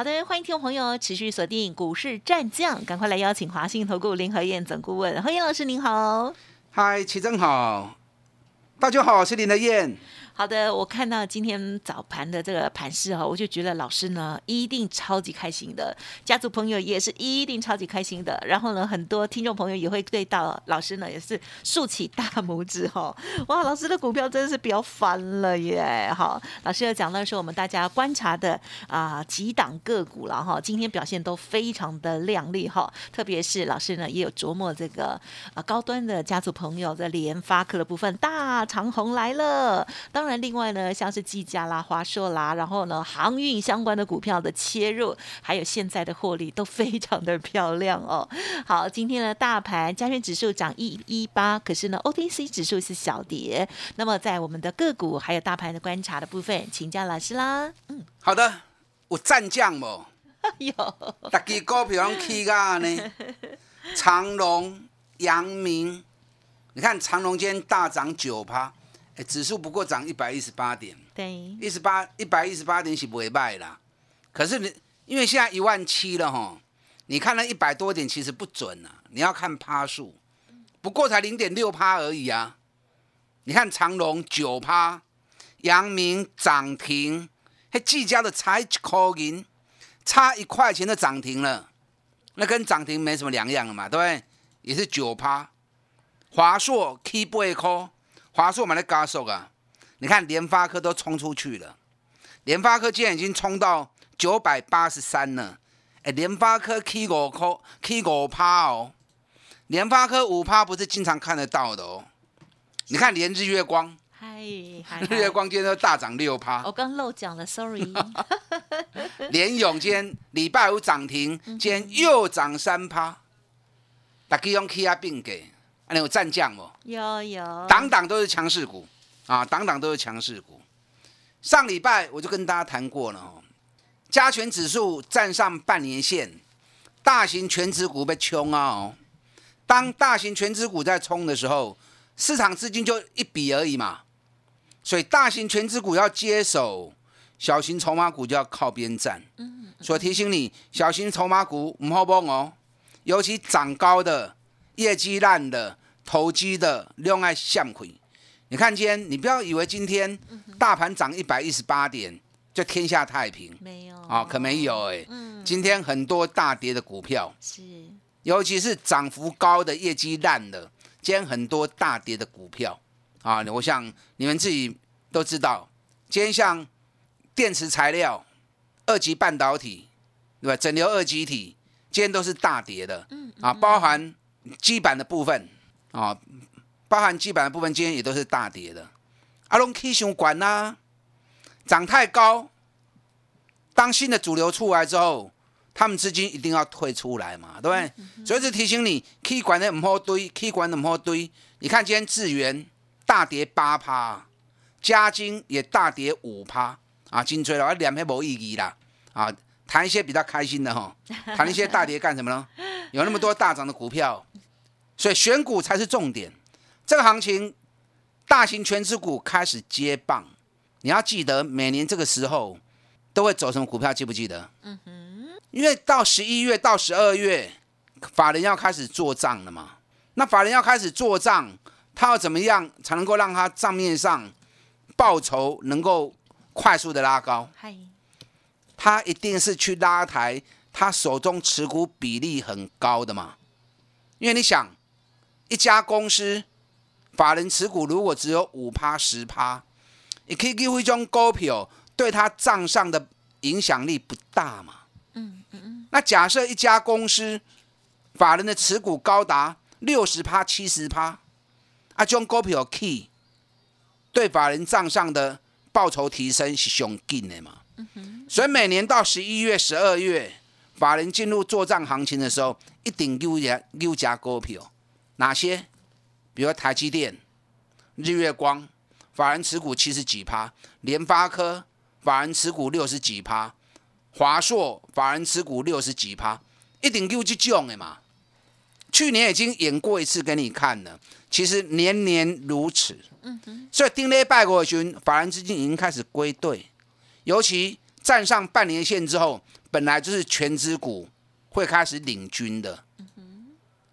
好的，欢迎听众朋友持续锁定股市战将，赶快来邀请华信投顾林和燕总顾问何燕老师，您好。嗨，齐正好，大家好，我是林和燕。好的，我看到今天早盘的这个盘势哈，我就觉得老师呢一定超级开心的，家族朋友也是一定超级开心的。然后呢，很多听众朋友也会对到老师呢也是竖起大拇指哈。哇，老师的股票真的是飙翻了耶！哈，老师要讲到是我们大家观察的啊几档个股了哈，今天表现都非常的亮丽哈。特别是老师呢也有琢磨这个啊高端的家族朋友的联发科的部分，大长虹来了，当然。那另外呢，像是技嘉啦、华硕啦，然后呢，航运相关的股票的切入，还有现在的获利都非常的漂亮哦。好，今天呢大盘加权指数涨一一八，可是呢，OTC 指数是小跌。那么在我们的个股还有大盘的观察的部分，请教老师啦。嗯，好的，我战将哦？有，大家股票拢起价呢。长隆、阳明，你看长隆今天大涨九趴。指数不过涨一百一十八点，对，一十八一百一十八点是不会卖啦。可是你因为现在一万七了哈，你看那一百多点其实不准啊，你要看趴数，不过才零点六趴而已啊。你看长隆九趴，阳明涨停，还技嘉的才口银，差一块钱的涨停了，那跟涨停没什么两样了嘛，对不对？也是九趴，华硕 K 八颗。华硕买的高速啊！你看联发科都冲出去了，联发科今天已经冲到九百八十三了。哎，联发科 K 五颗 K 五趴哦，联发科五趴不是经常看得到的哦。你看连日月光，嗨，日月光今天都大涨六趴。我刚漏讲了，sorry。联永今天礼拜五涨停，今天又涨三趴。大家用 K 啊并给。你有战将不？有有，档档都是强势股啊，档档都是强势股。上礼拜我就跟大家谈过了哦，加权指数站上半年线，大型全指股被冲啊哦。当大型全指股在冲的时候，市场资金就一笔而已嘛，所以大型全指股要接手，小型筹码股就要靠边站。嗯，所以提醒你，小型筹码股唔好碰哦，尤其涨高的、业绩烂的。投机的另外向亏，你看今天，你不要以为今天大盘涨一百一十八点就天下太平，没有。啊，可没有哎。嗯，今天很多大跌的股票。是，尤其是涨幅高的、业绩烂的，今天很多大跌的股票。啊，我想你们自己都知道，今天像电池材料、二级半导体，对吧？整流二极体，今天都是大跌的，嗯。啊，包含基板的部分。啊，包含基本的部分，今天也都是大跌的。阿龙 K 熊管呐，涨太高，当新的主流出来之后，他们资金一定要退出来嘛，对不对？所以是提醒你，K 管的唔好堆，K 管的唔好堆。你看今天智源大跌八趴，嘉金也大跌五趴，啊，金吹了，啊，两边冇意义啦，啊，谈一些比较开心的哈，谈一些大跌干什么呢？有那么多大涨的股票。所以选股才是重点。这个行情，大型全资股开始接棒。你要记得，每年这个时候都会走什么股票？记不记得？嗯哼。因为到十一月到十二月，法人要开始做账了嘛。那法人要开始做账，他要怎么样才能够让他账面上报酬能够快速的拉高？嗨。他一定是去拉抬他手中持股比例很高的嘛。因为你想。一家公司法人持股如果只有五趴十趴，你可以给一种股票对他账上的影响力不大嘛？嗯嗯嗯。那假设一家公司法人的持股高达六十趴七十趴，啊，这种股票 key 对法人账上的报酬提升是上紧的嘛？所以每年到十一月十二月，法人进入做账行情的时候，一定有家有家股票。哪些？比比如台积电、日月光，法人持股七十几趴；联发科法人持股六十几趴；华硕法人持股六十几趴，一定有这种的嘛。去年已经演过一次给你看了，其实年年如此。嗯哼所以丁礼拜过旬，法人资金已经开始归队，尤其站上半年线之后，本来就是全资股会开始领军的。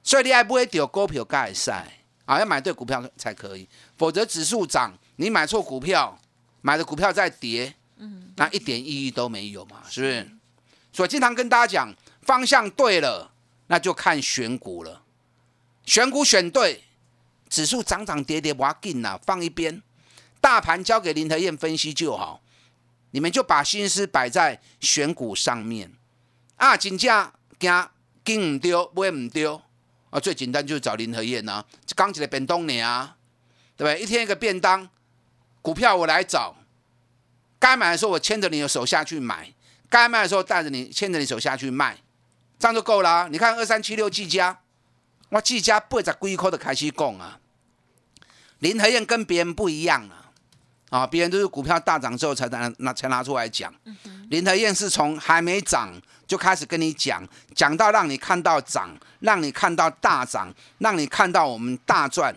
所以你还不会丢股票盖赛啊，要买对股票才可以，否则指数涨，你买错股票，买的股票在跌，那一点意义都没有嘛，是不是？所以经常跟大家讲，方向对了。那就看选股了，选股选对，指数涨涨跌跌不要紧呐，放一边，大盘交给林德燕分析就好，你们就把心思摆在选股上面啊，金价惊跟唔丢，买唔丢啊，最简单就是找林和燕呐，刚起来便当你啊，对不对？一天一个便当，股票我来找，该买的时候我牵着你的手下去买，该卖的时候带着你牵着你手下去卖。这样就够了。你看二三七六季家，我季家八十几块的开始讲啊。林和燕跟别人不一样啊，啊，别人都是股票大涨之后才拿拿才拿出来讲。林和燕是从还没涨就开始跟你讲，讲到让你看到涨，让你看到大涨，让你看到我们大赚。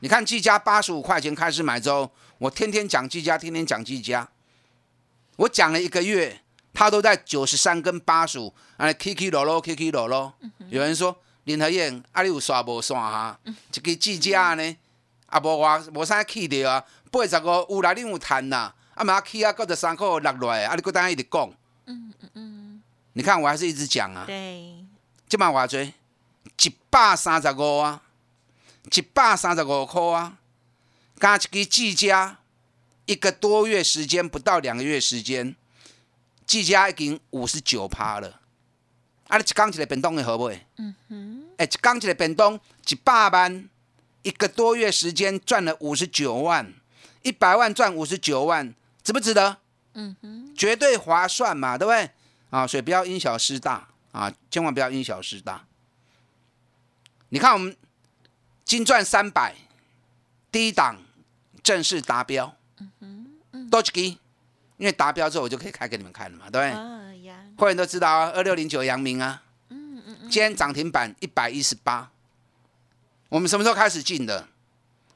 你看季家八十五块钱开始买之后，我天天讲季家，天天讲季家，我讲了一个月。他都在九十三跟八十五，啊，K K 落落，K K 落落。有人说林和燕，啊，里有刷无刷哈？这个计价呢，啊，无话无啥去着啊，八十五有来你有趁呐，啊嘛去啊，搁着三块落落来，啊，你搁等下一直讲。嗯嗯嗯。你看我还是一直讲啊。对。即嘛话多？一百三十五啊，一百三十五块啊，加一个计价，一个多月时间，不到两个月时间。季家已经五十九趴了，啊！你一讲一个便当会好不？嗯哼。哎，一讲一个便当，一百万，一个多月时间赚了五十九万，一百万赚五十九万，值不值得？嗯哼。绝对划算嘛，对不对？啊，所以不要因小失大啊，千万不要因小失大。你看我们金赚三百，第一档正式达标，嗯哼，多几因为达标之后，我就可以开给你们看了嘛，对不对？会员都知道啊，二六零九阳明啊，嗯嗯嗯，今天涨停板一百一十八。我们什么时候开始进的？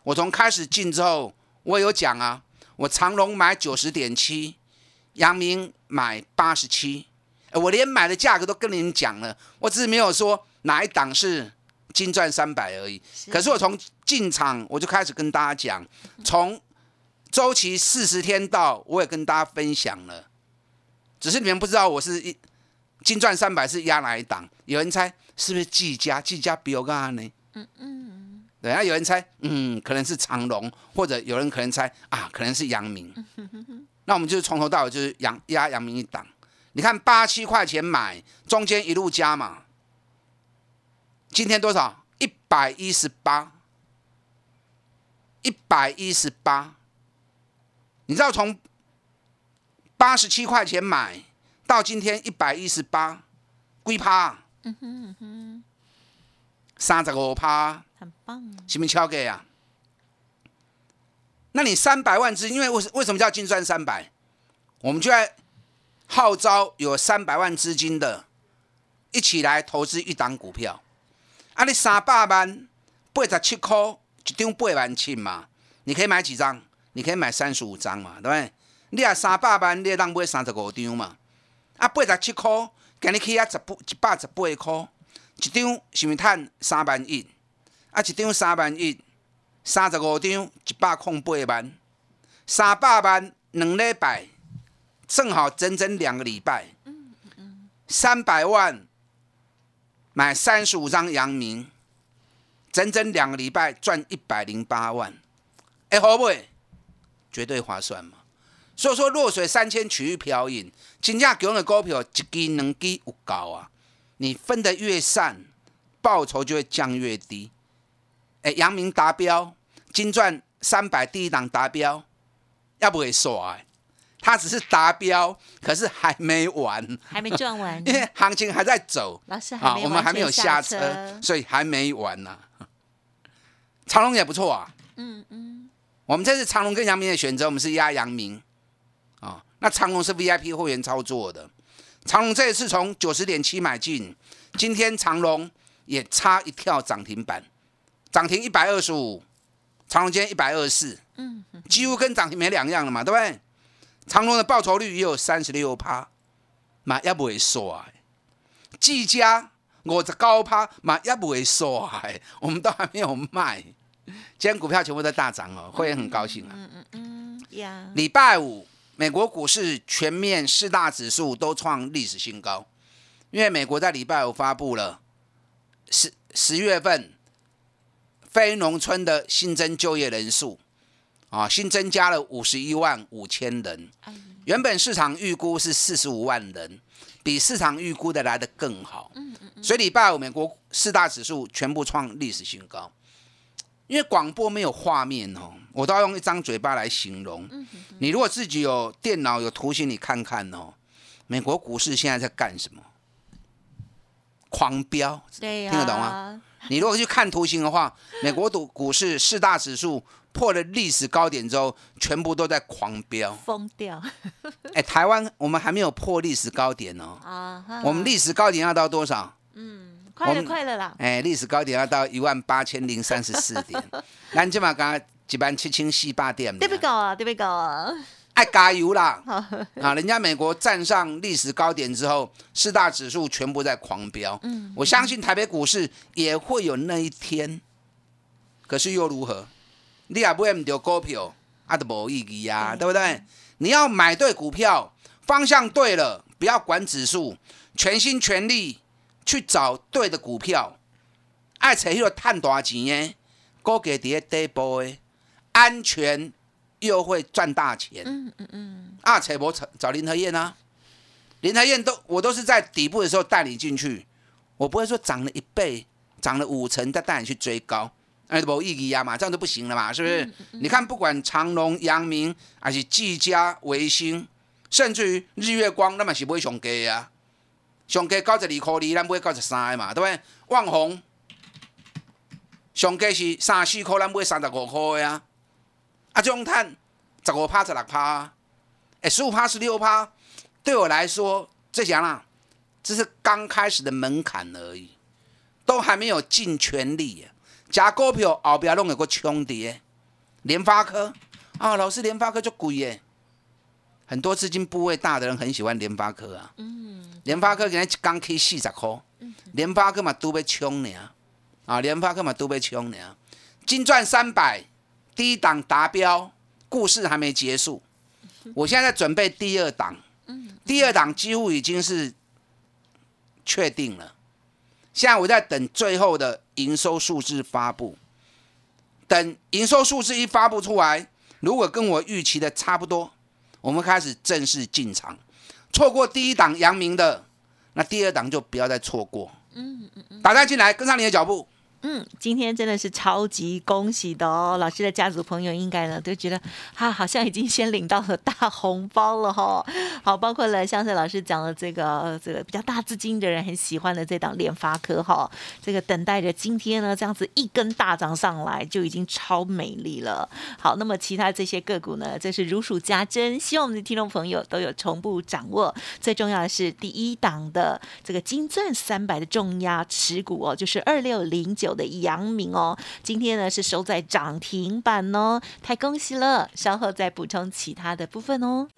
我从开始进之后，我有讲啊，我长隆买九十点七，阳明买八十七，我连买的价格都跟你们讲了，我只是没有说哪一档是金赚三百而已。可是我从进场我就开始跟大家讲，从。周期四十天到，我也跟大家分享了，只是你们不知道我是一金赚三百是压哪一档？有人猜是不是季家？季家比我干呢？嗯嗯，对啊，有人猜，嗯，可能是长隆，或者有人可能猜啊，可能是阳明。那我们就是从头到尾就是阳压阳明一档。你看八七块钱买，中间一路加嘛，今天多少？一百一十八，一百一十八。你知道从八十七块钱买到今天一百一十八，龟趴，嗯哼嗯哼，三十五趴，很棒，是不是超给啊？那你三百万资，因为为为什么叫金赚三百？我们就在号召有三百万资金的，一起来投资一档股票。啊，你三百万八十七块一张八万七嘛，你可以买几张？你可以买三十五张嘛，对不对？你啊三百万，你当买三十五张嘛。啊，八十七块，今日起啊十八一百十八块，一张是毋是趁三万一？啊，一张三万一，三十五张一百空八万，三百万两礼拜，正好整整两个礼拜。三百万买三十五张阳明，整整两个礼拜赚一百零八万，哎，好不？绝对划算嘛！所以说弱水三千取一瓢饮，真正强的股票一支两支有够啊！你分得越散，报酬就会降越低。哎，阳明达标，金钻三百第一档达标，要不会耍？它只是达标，可是还没完，还没赚完，因为行情还在走。老师，啊，我们还没有下车，所以还没完呢。长隆也不错啊。嗯嗯，我们这次长隆跟阳明的选择，我们是压阳明啊。那长隆是 VIP 会员操作的，长隆这一次从九十点七买进，今天长隆也差一跳涨停板，涨停一百二十五，长隆今天一百二十四，嗯，几乎跟涨停没两样了嘛，对不对？长隆的报酬率也有三十六趴，嘛也不会衰。技嘉五十高趴，嘛也不会衰，我们都还没有卖。今天股票全部都大涨哦，会员很高兴啊。嗯嗯嗯，呀。礼拜五，美国股市全面四大指数都创历史新高，因为美国在礼拜五发布了十十月份非农村的新增就业人数啊，新增加了五十一万五千人，原本市场预估是四十五万人，比市场预估的来的更好。所以礼拜五美国四大指数全部创历史新高。因为广播没有画面哦，我都要用一张嘴巴来形容。你如果自己有电脑有图形，你看看哦，美国股市现在在干什么？狂飙，对听得懂吗？你如果去看图形的话，美国股股市四大指数破了历史高点之后，全部都在狂飙，疯掉。哎，台湾我们还没有破历史高点哦。啊，我们历史高点要到多少？嗯。快了，快了啦！哎，历史高点要到一万八千零三十四点，咱今嘛刚一万七千四百点，对不高啊？对不高啊？爱加油啦！啊，人家美国站上历史高点之后，四大指数全部在狂飙。嗯，我相信台北股市也会有那一天。可是又如何？你也不会唔丢股票，啊都无意义呀，对不对？你要买对股票，方向对了，不要管指数，全心全力。去找对的股票，爱找迄个赚大钱的，高价伫咧底部的，安全又会赚大钱。嗯嗯嗯。啊，找无找找林和燕啊，林和燕都我都是在底部的时候带你进去，我不会说涨了一倍、涨了五成再带你去追高，哎，无意义啊嘛，这样就不行了嘛，是不是？你看，不管长隆、阳明，还是技嘉、维新，甚至于日月光，那么是不会上低啊。上价九十二块二，咱买九十三个嘛，对不对？万红上价是三四块，咱买三十五块的啊。啊，中碳十五趴、十六趴，哎，十五趴、十六趴，对我来说，这讲啦，这是刚开始的门槛而已，都还没有尽全力。加股票后边弄有个冲跌，联发科啊，老师，联发科就贵耶。很多资金部位大的人很喜欢联发科啊。嗯。联发科今日刚开四十块，联发科嘛都被冲了，啊，联发科嘛都被冲了。金赚三百，第一档达标，故事还没结束。我现在在准备第二档，第二档几乎已经是确定了。现在我在等最后的营收数字发布，等营收数字一发布出来，如果跟我预期的差不多。我们开始正式进场，错过第一档阳明的，那第二档就不要再错过。嗯嗯嗯，打开进来，跟上你的脚步。嗯，今天真的是超级恭喜的哦！老师的家族朋友应该呢都觉得，他好像已经先领到了大红包了哈。好，包括了像是老师讲的这个这个比较大资金的人很喜欢的这档联发科哈，这个等待着今天呢这样子一根大涨上来就已经超美丽了。好，那么其他这些个股呢，这是如数家珍，希望我们的听众朋友都有同步掌握。最重要的是第一档的这个金钻三百的重压持股哦，就是二六零九。的阳明哦，今天呢是收在涨停板哦，太恭喜了！稍后再补充其他的部分哦。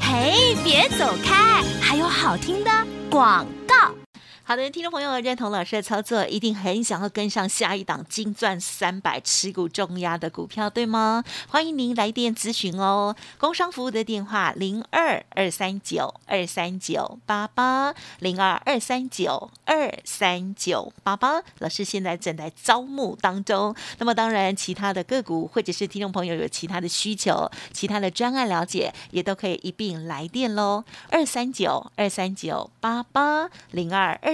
嘿，别走开，还有好听的广告。好的，听众朋友认同老师的操作，一定很想要跟上下一档金钻三百持股重压的股票，对吗？欢迎您来电咨询哦。工商服务的电话零二二三九二三九八八零二二三九二三九八八。老师现在正在招募当中。那么当然，其他的个股或者是听众朋友有其他的需求、其他的专案了解，也都可以一并来电喽。二三九二三九八八零二二。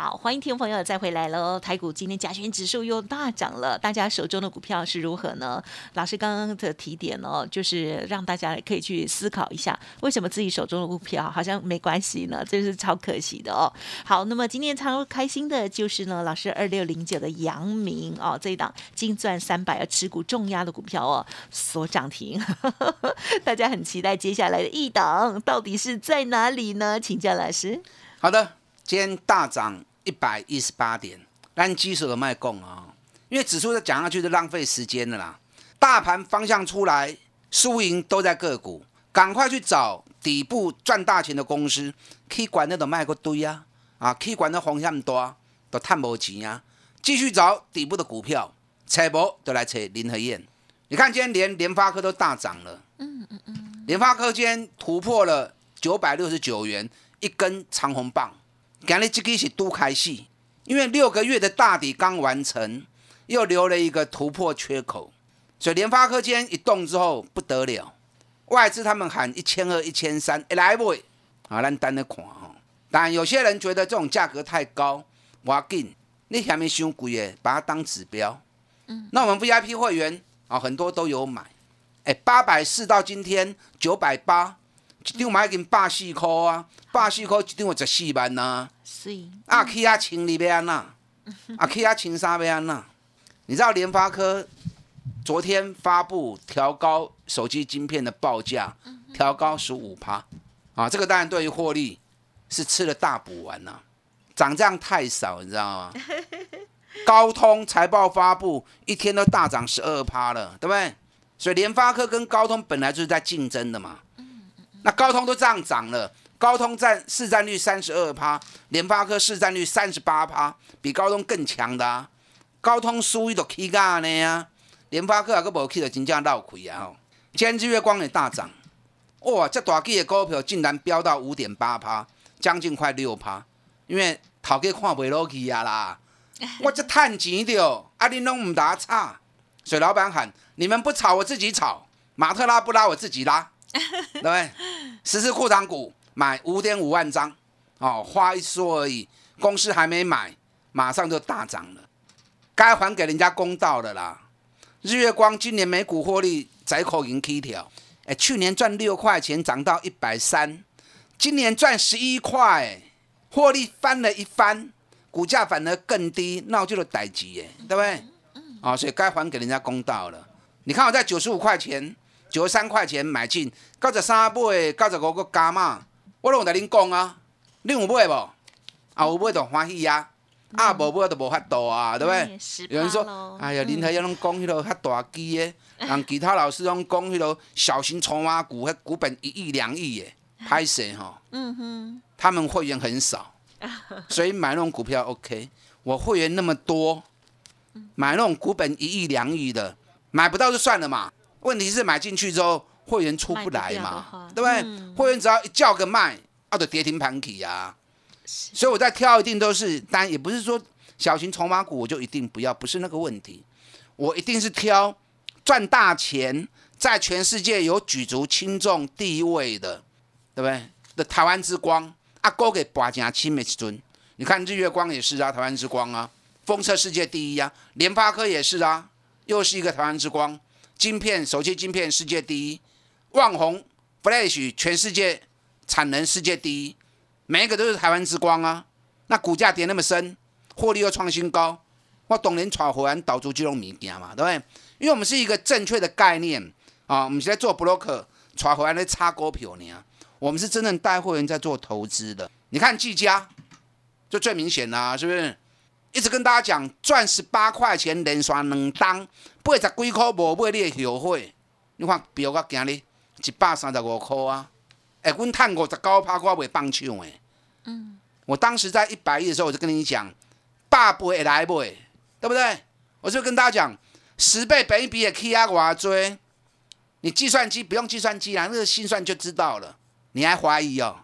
好，欢迎听众朋友再回来喽！台股今天加权指数又大涨了，大家手中的股票是如何呢？老师刚刚的提点哦，就是让大家可以去思考一下，为什么自己手中的股票好像没关系呢？这是超可惜的哦。好，那么今天超开心的就是呢，老师二六零九的阳明哦，这一档金钻三百要持股重压的股票哦，所涨停，大家很期待接下来的一档到底是在哪里呢？请教老师。好的，今天大涨。一百一十八点，按基数的卖供啊，因为指数再讲下去就浪费时间了啦。大盘方向出来，输赢都在个股，赶快去找底部赚大钱的公司，可以管那种卖个堆啊，啊，可以管那方向多，都探不钱啊。继续找底部的股票，采博都来扯林和燕。你看今天连联发科都大涨了，嗯嗯嗯，联发科今天突破了九百六十九元一根长红棒。今日这个是都开戏，因为六个月的大底刚完成，又留了一个突破缺口，所以联发科今天一动之后不得了，外资他们喊一千二、一千三，来不？啊，咱等着看哈。但有些人觉得这种价格太高，我要紧，你下面伤贵的，把它当指标。嗯，那我们 VIP 会员啊，很多都有买，哎，八百四到今天九百八。一张买已经百四块啊，百四块一张就十四万呐。是。啊，去啊千里要安那？啊，去啊千三要安那？你知道联发科昨天发布调高手机晶片的报价，调高十五趴啊，这个当然对于获利是吃了大补丸呐。涨这样太少，你知道吗？高通财报发布一天都大涨十二趴了，对不对？所以联发科跟高通本来就是在竞争的嘛。那高通都这样涨了，高通占市占率三十二趴，联发科市占率三十八趴，比高通更强的啊。高通输一都起价呢啊，联发科啊个无起的真正闹亏啊吼。今日月光也大涨，哇，这大几的股票竟然飙到五点八趴，将近快六趴，因为头家看不落去啊啦。我这趁钱的哦，啊你拢唔打差，水老板喊你们不炒我自己炒，马特拉不拉我自己拉。对不对？十四库藏股买五点五万张，哦，话一说而已。公司还没买，马上就大涨了，该还给人家公道的啦。日月光今年每股获利窄口盈 K 条，哎，去年赚六块钱，涨到一百三，今年赚十一块，获利翻了一番，股价反而更低，闹就了逮急耶，对不对？啊，所以该还给人家公道了。你看我在九十五块钱。九十三块钱买进，九十三买，九十五个加码，我拢在恁讲啊，恁有买无？啊有买就欢喜啊，啊无买就无法度啊，对不对？有人说，哎呀，林台要拢讲迄落较大机的，让其他老师拢讲迄落小型筹码股，迄股本一亿两亿的，拍谁哈？嗯哼，他们会员很少，所以买那种股票 OK。我会员那么多，买那种股本一亿两亿的，买不到就算了嘛。问题是买进去之后，会员出不来嘛，对不对？会员只要一叫个卖，啊，就跌停盘起啊。所以我在挑，一定都是，当然也不是说小型筹码股我就一定不要，不是那个问题。我一定是挑赚大钱，在全世界有举足轻重地位的，对不对？的台湾之光，啊，高给拔家亲美尊。你看日月光也是啊，台湾之光啊，封测世界第一啊，联发科也是啊，又是一个台湾之光。晶片，手机晶片世界第一，旺宏 Flash 全世界产能世界第一，每一个都是台湾之光啊！那股价跌那么深，获利又创新高，我懂人炒回来导出金融物件嘛，对不对？因为我们是一个正确的概念啊，我们现在做 broker 炒回来的差股票呢，我们是真正带会员在做投资的。你看技嘉，就最明显啦、是不是？一直跟大家讲，赚十八块钱连续两档，八十几块无买你会后悔。你看标到今日一百三十五块啊！哎、阮趁五十九趴，我袂放抢诶。嗯，我当时在一百亿的时候，我就跟你讲，百倍会来买，对不对？我就跟大家讲，十倍本一比的 K 啊，偌追，你计算机不用计算机啊，那个心算就知道了。你还怀疑哦？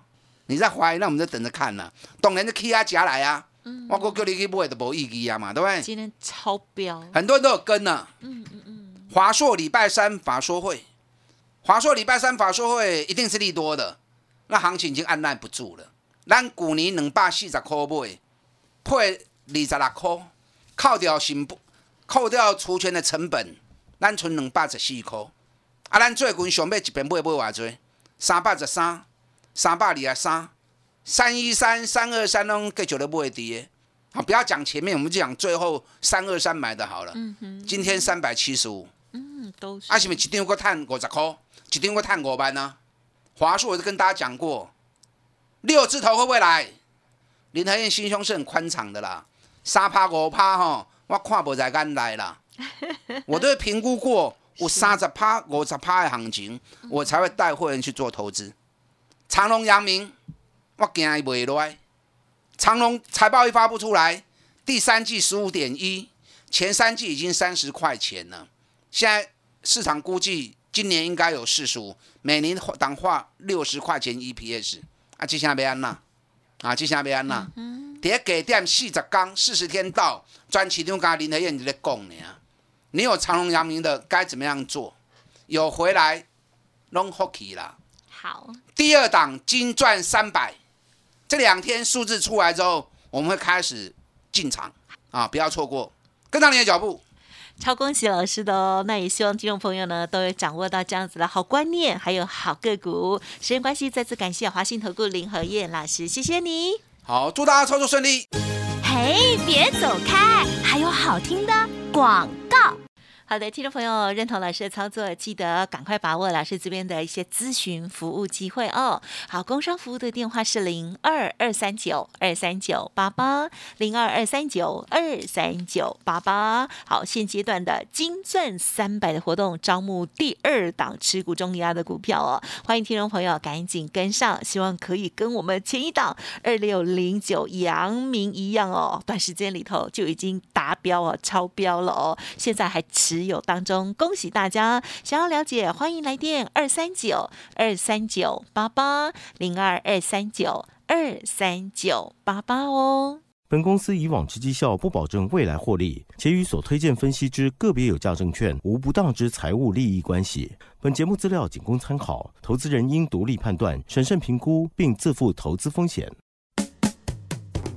你在怀疑，那我们就等着看了。当然，这 K 啊夹来啊，我讲叫你去买都无意义啊嘛，对不对？今天超标，很多人都有跟呢。嗯嗯嗯。华硕礼拜三法说会，华硕礼拜三法说会一定是利多的，那行情已经按耐不住了。咱去年两百四十块买，配二十六块，扣掉成本扣掉除权的成本，咱存两百十四块。啊，咱最近想要一边买买偌济？三百十三、三百二十三、三一三、三二三拢继续咧买跌。好，不要讲前面，我们就讲最后三二三买的好了。嗯哼，今天三百七十五，嗯，都是啊，是不是一张个探五十块，一张个探五万呢？华硕我就跟大家讲过，六字头会不会来？林和燕心胸是很宽敞的啦，三趴五趴吼，我看不在眼来啦。我都会评估过，有三十趴、五十趴的行情，我才会带会员去做投资。长隆、阳明，我惊伊袂落来。长隆财报一发布出来，第三季十五点一，前三季已经三十块钱了。现在市场估计今年应该有四十五，每年当化六十块钱 EPS。啊，接下来要安那？啊，接下来要安那？第一给点四十天，四十天到，专市场跟林德燕就在讲呢。你有长隆、阳明的该怎么样做？有回来弄 hockey 啦。好，第二档金赚三百，这两天数字出来之后，我们会开始进场啊，不要错过，跟上你的脚步。超恭喜老师的哦！那也希望听众朋友呢都有掌握到这样子的好观念，还有好个股。时间关系，再次感谢华信投顾林和燕老师，谢谢你。好，祝大家操作顺利。嘿，别走开，还有好听的广告。好的，听众朋友，认同老师的操作，记得赶快把握老师这边的一些咨询服务机会哦。好，工商服务的电话是零二二三九二三九八八零二二三九二三九八八。好，现阶段的金钻三百的活动，招募第二档持股中压的股票哦，欢迎听众朋友赶紧跟上，希望可以跟我们前一档二六零九阳明一样哦，短时间里头就已经达标哦，超标了哦，现在还持有当中，恭喜大家！想要了解，欢迎来电二三九二三九八八零二二三九二三九八八哦。本公司以往之绩效不保证未来获利，且与所推荐分析之个别有价证券无不当之财务利益关系。本节目资料仅供参考，投资人应独立判断、审慎评估，并自负投资风险。